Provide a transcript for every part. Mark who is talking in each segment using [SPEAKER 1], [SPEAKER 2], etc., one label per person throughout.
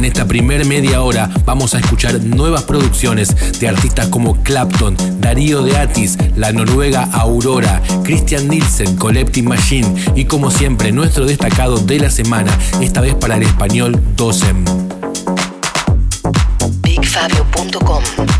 [SPEAKER 1] En esta primer media hora vamos a escuchar nuevas producciones de artistas como Clapton, Darío de Atis, la noruega Aurora, Christian Nielsen, Collective Machine y como siempre nuestro destacado de la semana, esta vez para el español Dosem.
[SPEAKER 2] BigFabio.com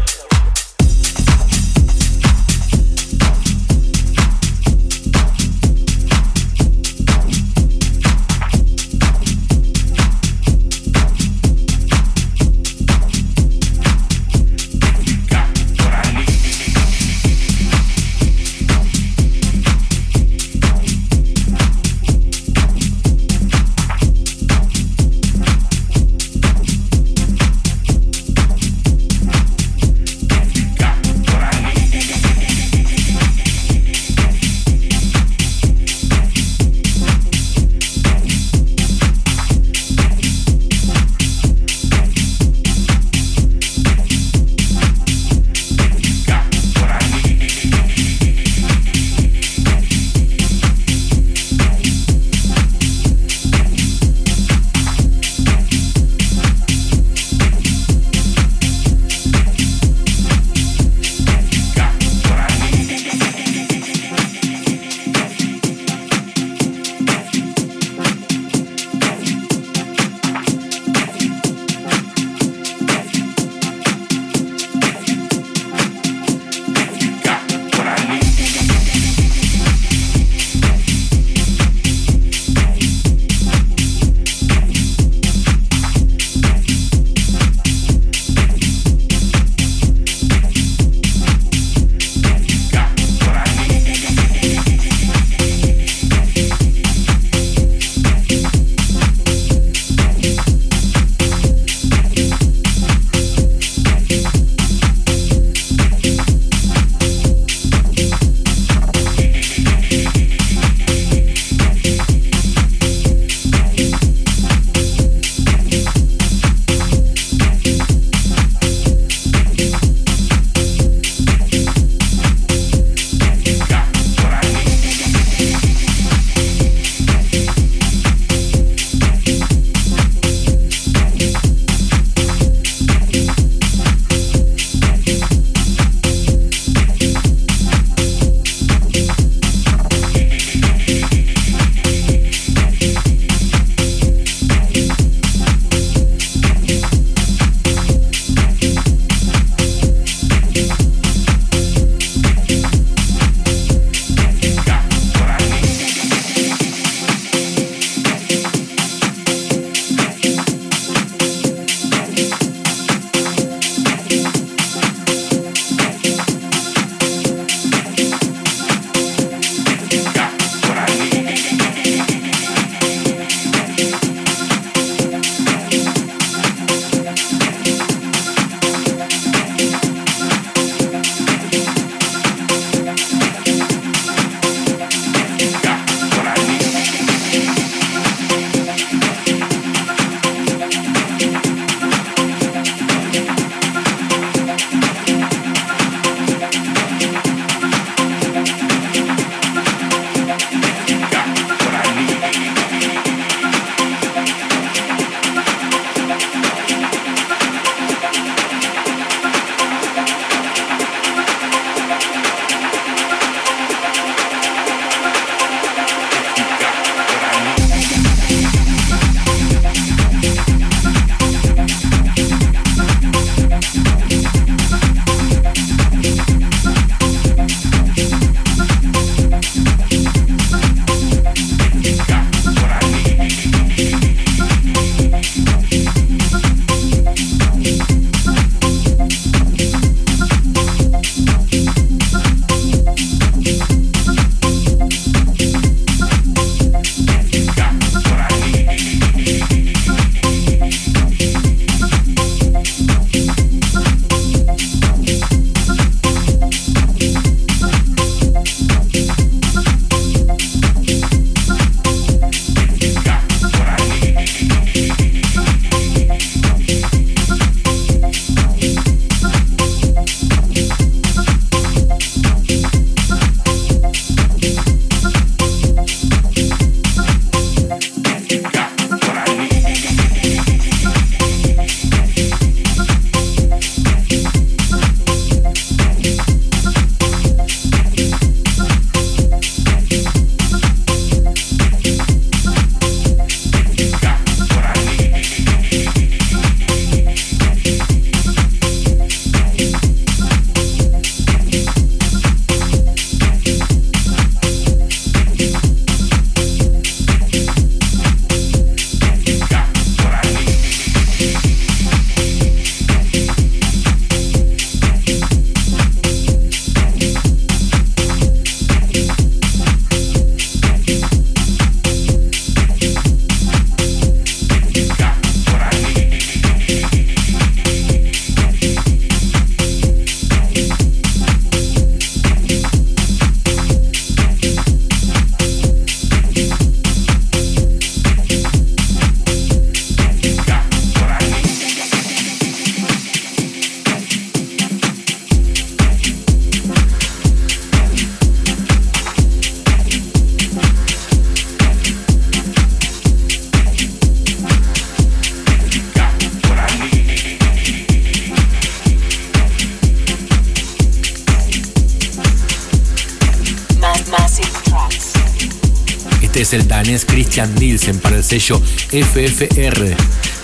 [SPEAKER 1] Sello FFR,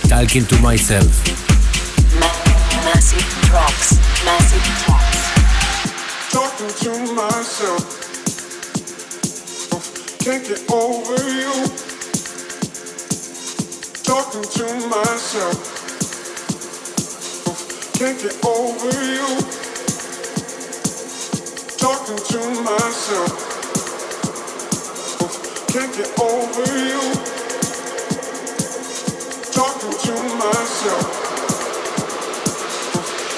[SPEAKER 1] Talking to Myself.
[SPEAKER 3] Massive tracks, massive tracks.
[SPEAKER 4] Talking to myself. Can't get over you. Talking to myself. Can't get over you. Talking to myself. Can't get over you. Talking to myself.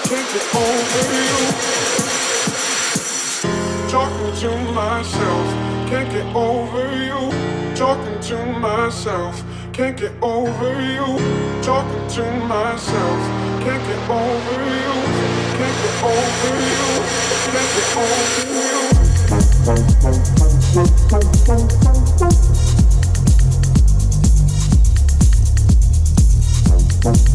[SPEAKER 4] Can't get over you.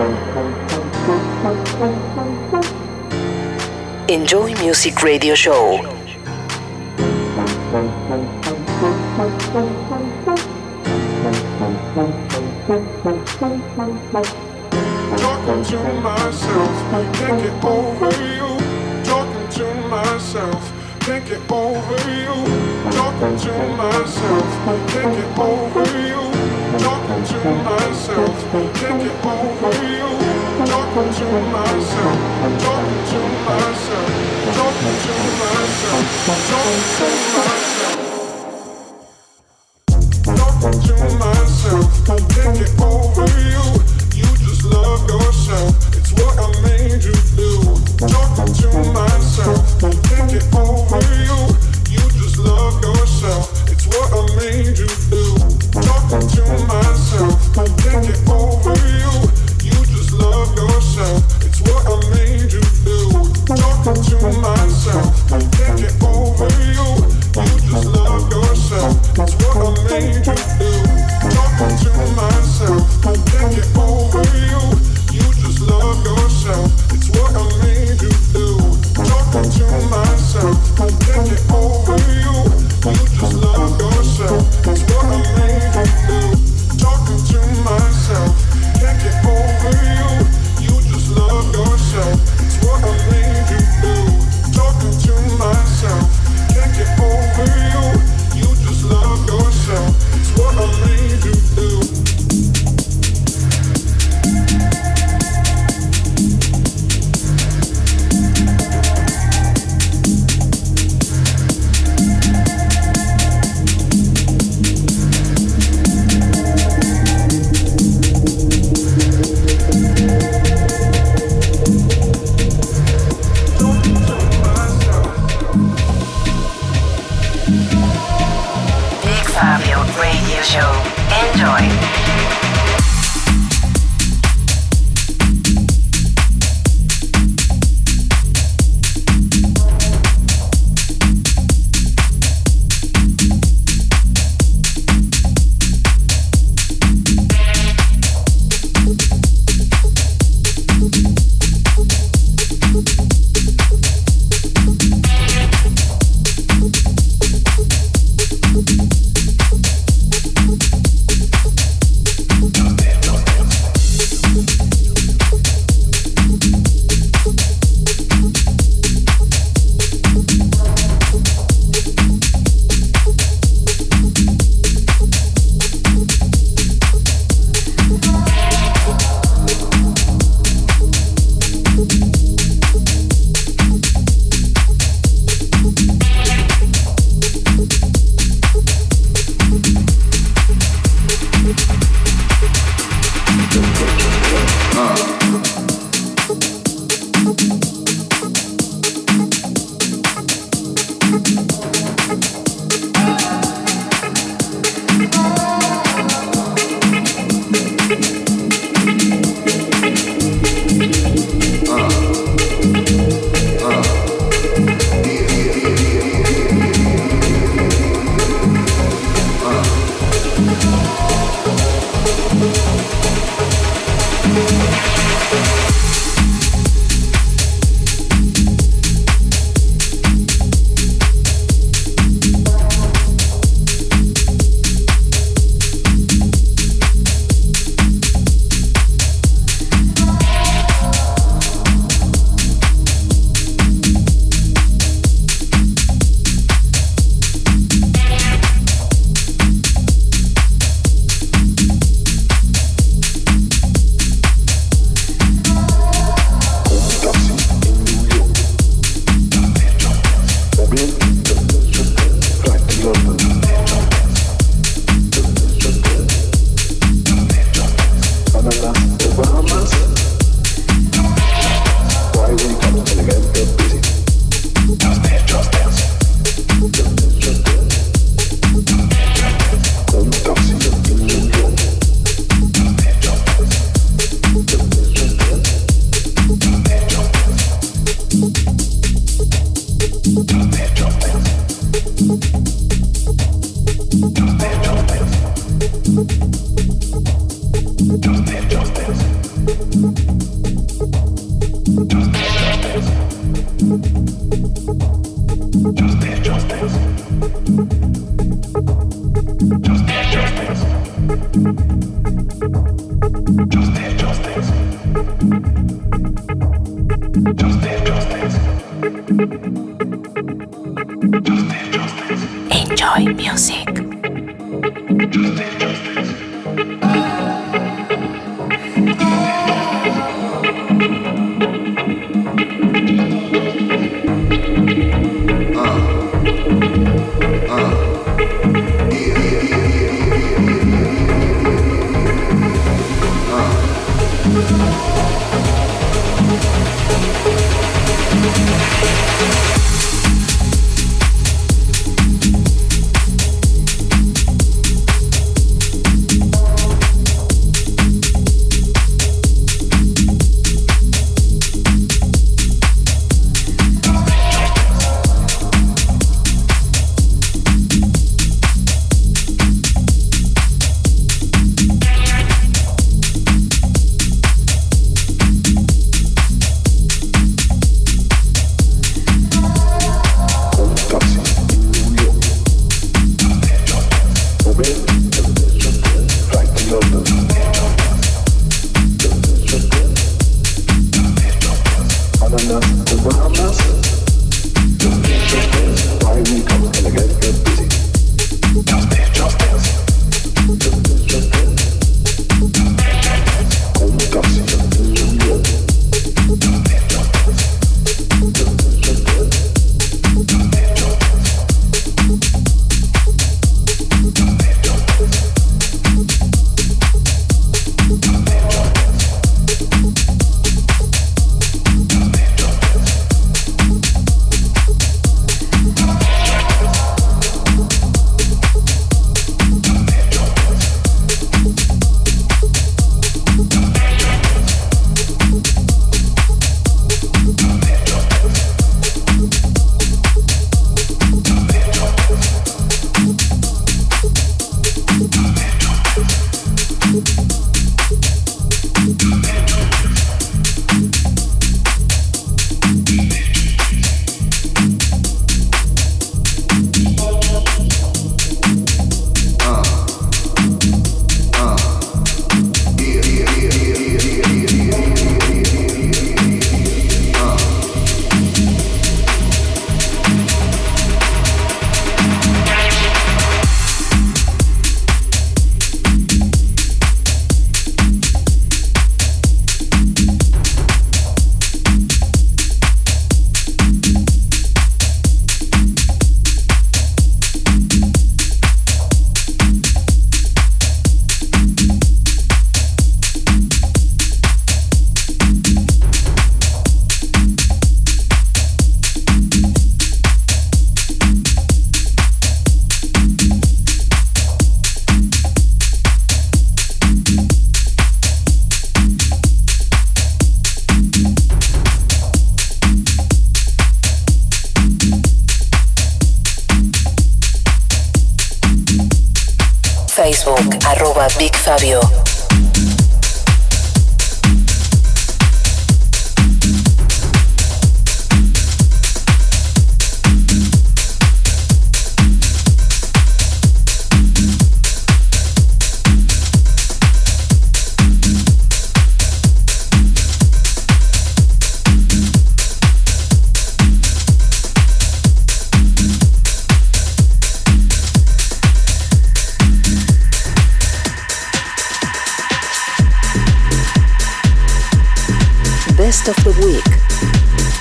[SPEAKER 4] you.
[SPEAKER 2] Music Radio Show.
[SPEAKER 4] Talking to myself, can't get over you. Talking to myself, can't get over you. Talking to myself, can't get over you. Talking to myself, get over you. Talking to myself, talking to myself. Talking to myself, talking to myself.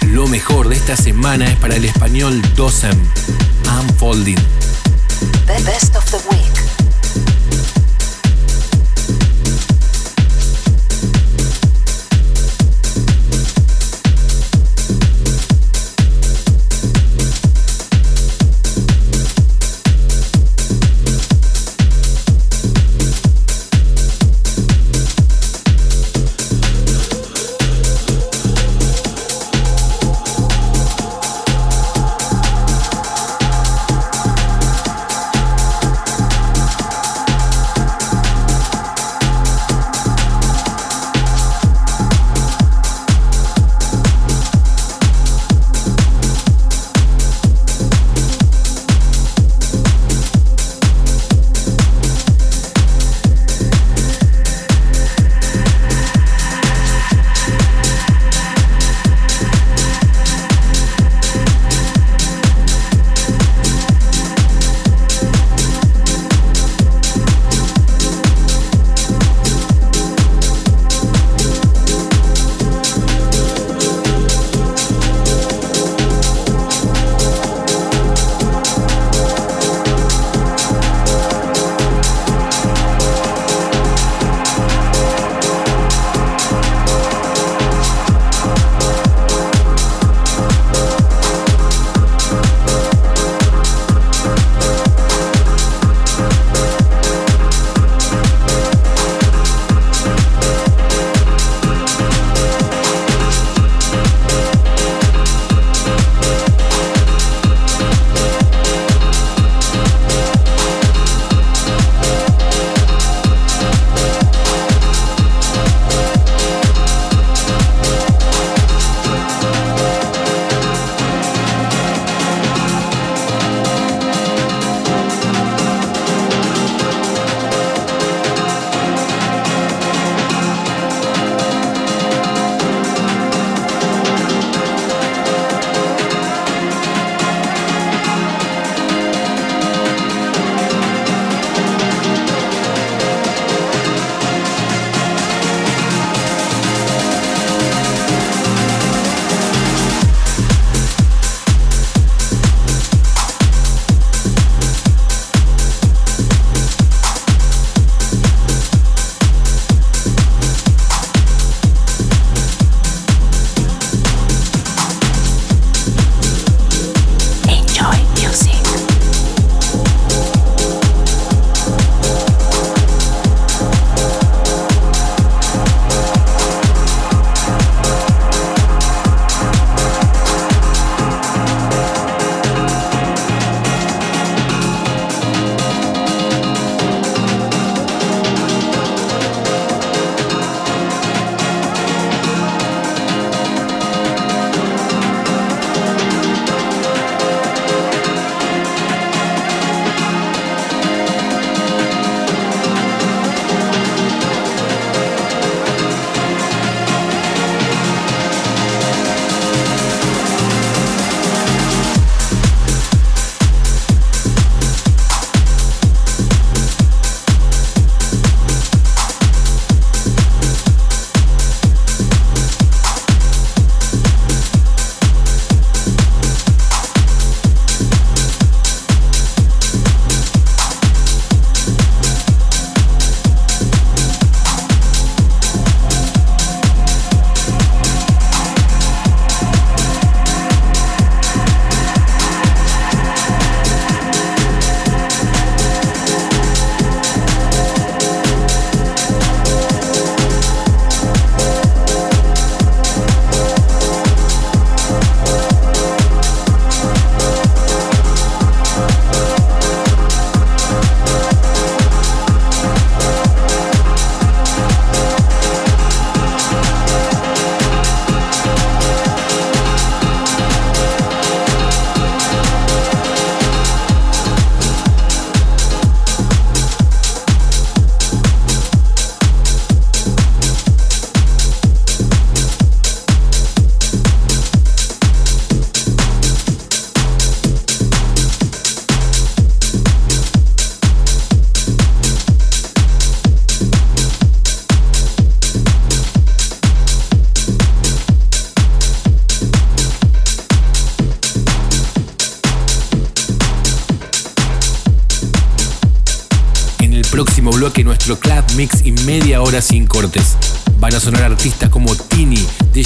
[SPEAKER 1] Lo mejor de esta semana es para el español Dosem, Unfolding. The best of the week.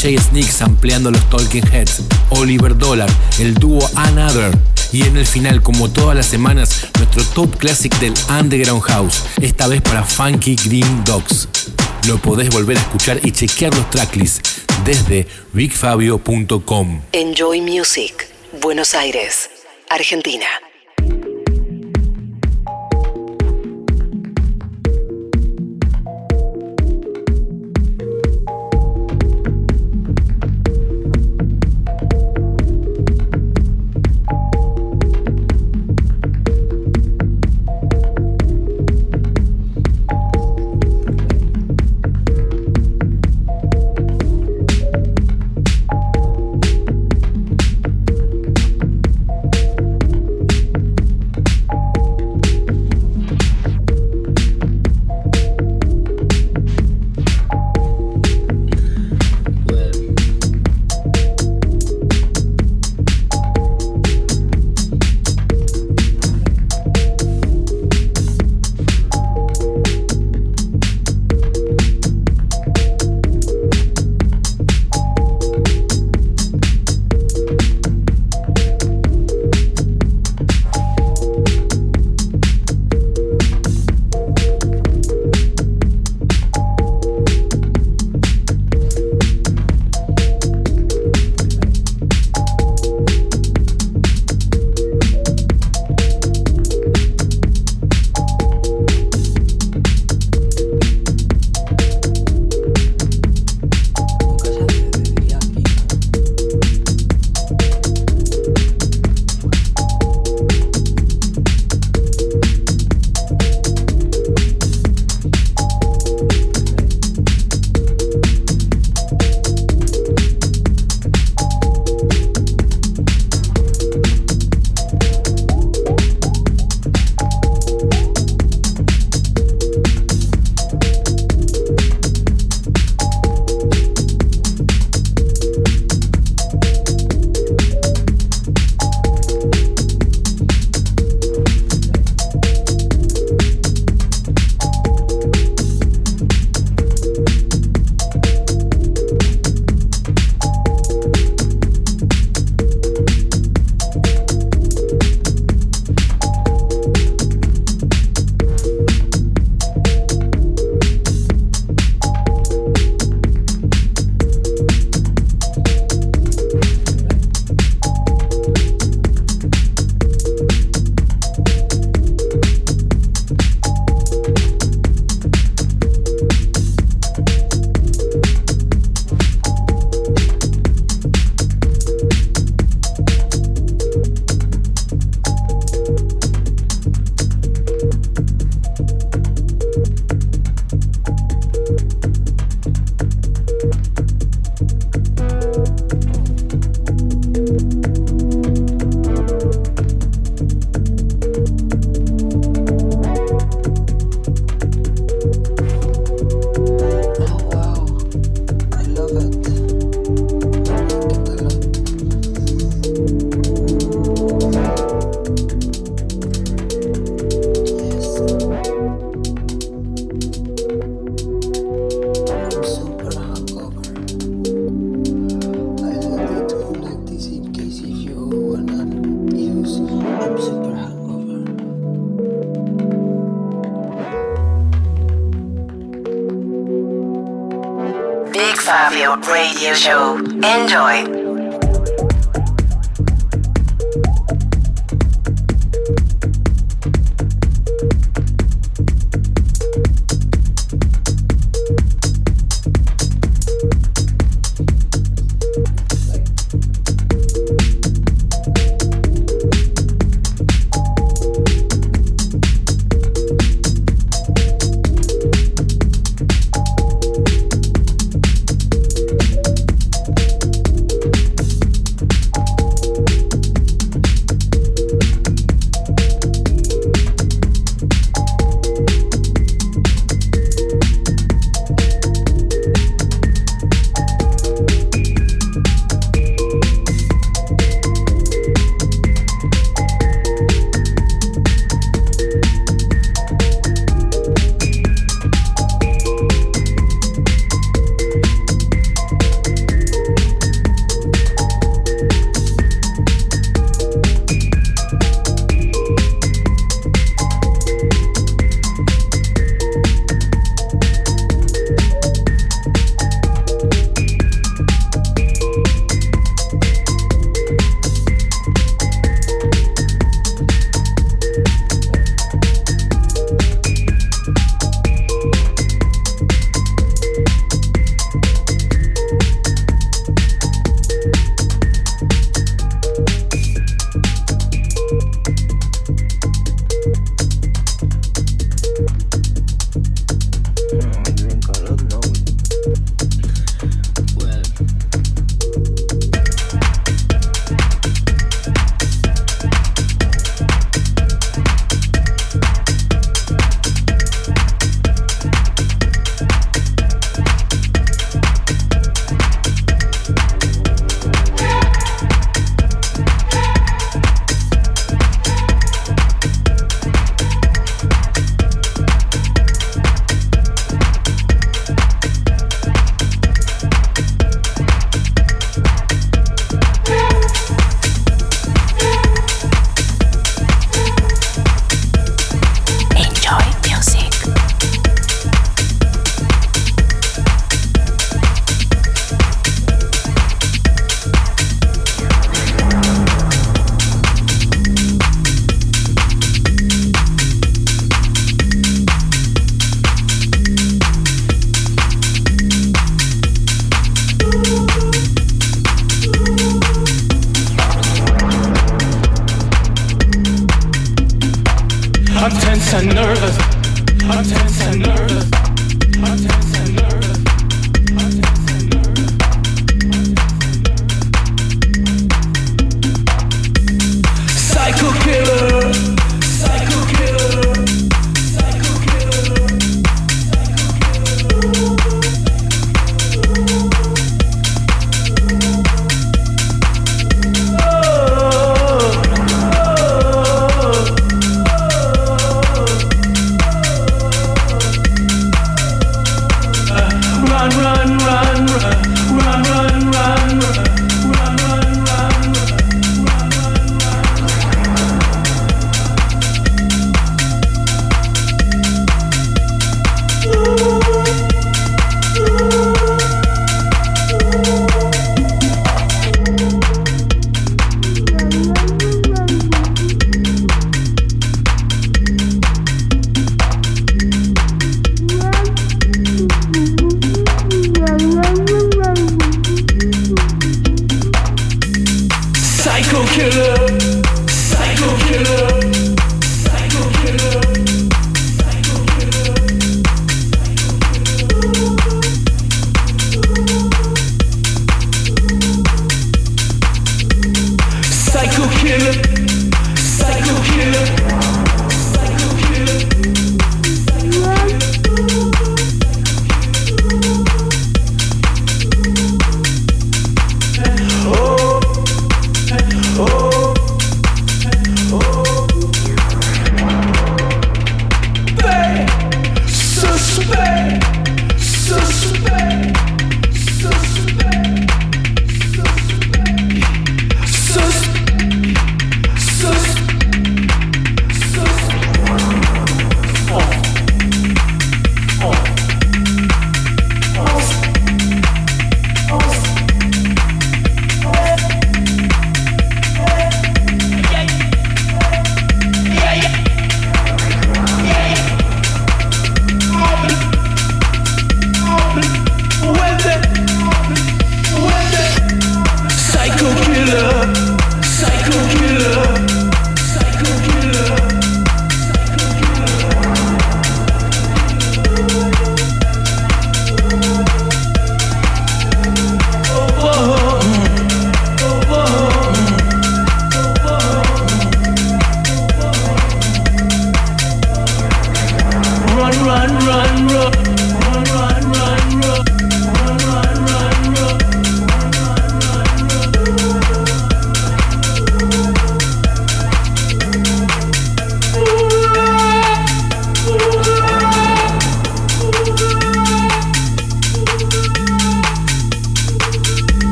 [SPEAKER 1] DJ Sneaks ampliando los Talking Heads, Oliver Dollar, el dúo Another. Y en el final, como todas las semanas, nuestro top classic del Underground House, esta vez para Funky Green Dogs. Lo podés volver a escuchar y chequear los tracklists desde bigfabio.com.
[SPEAKER 5] Enjoy Music, Buenos Aires, Argentina.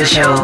[SPEAKER 2] Radio Show.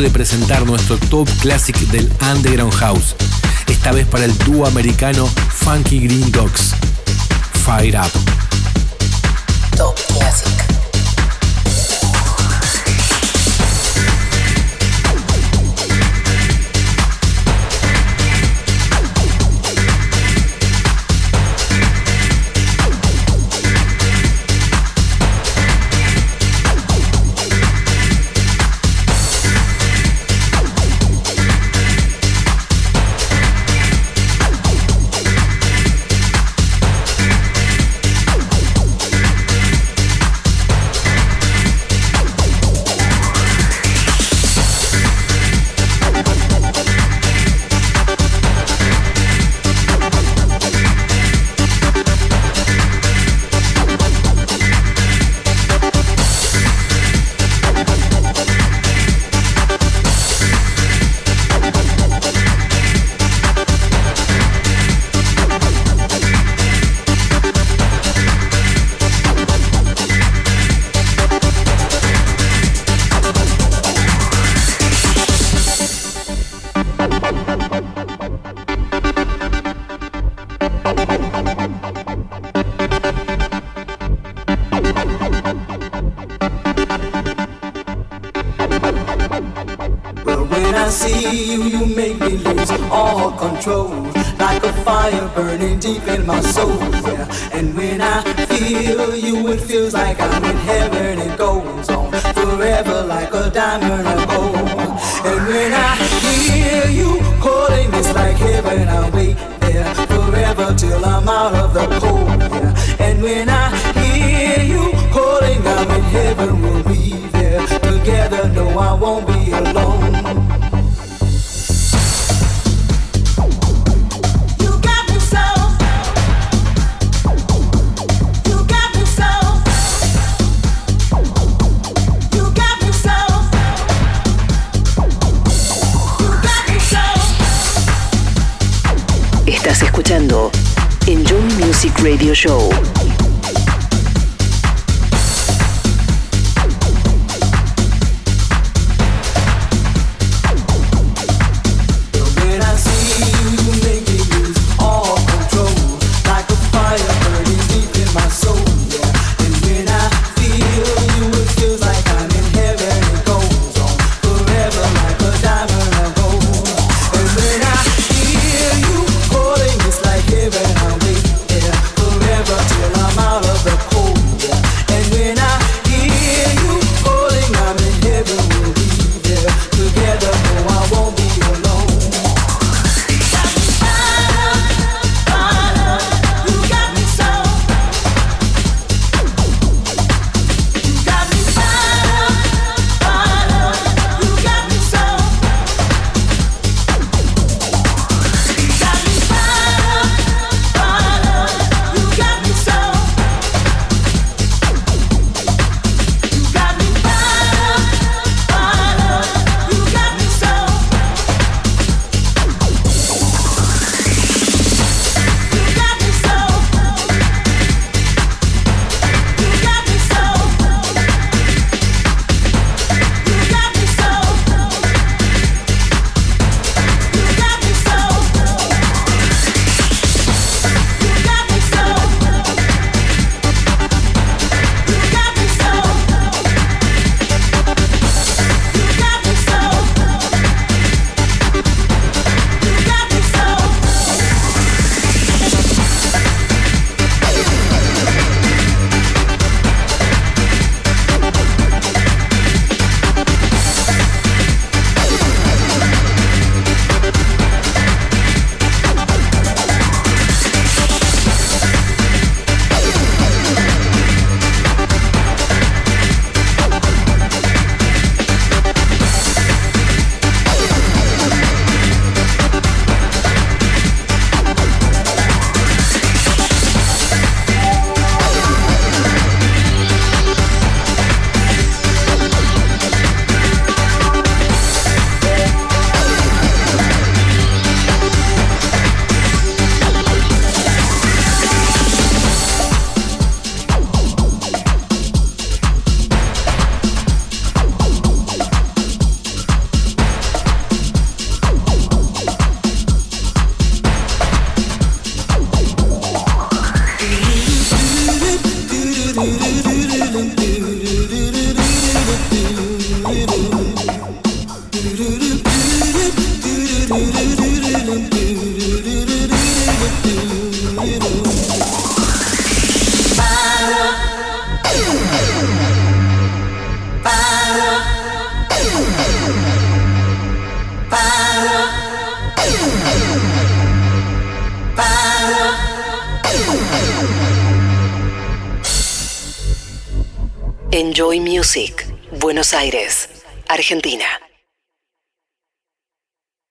[SPEAKER 6] De presentar nuestro top classic del Underground House. Esta vez para el dúo americano Funky Green Dogs. Fire Up.
[SPEAKER 2] Till I'm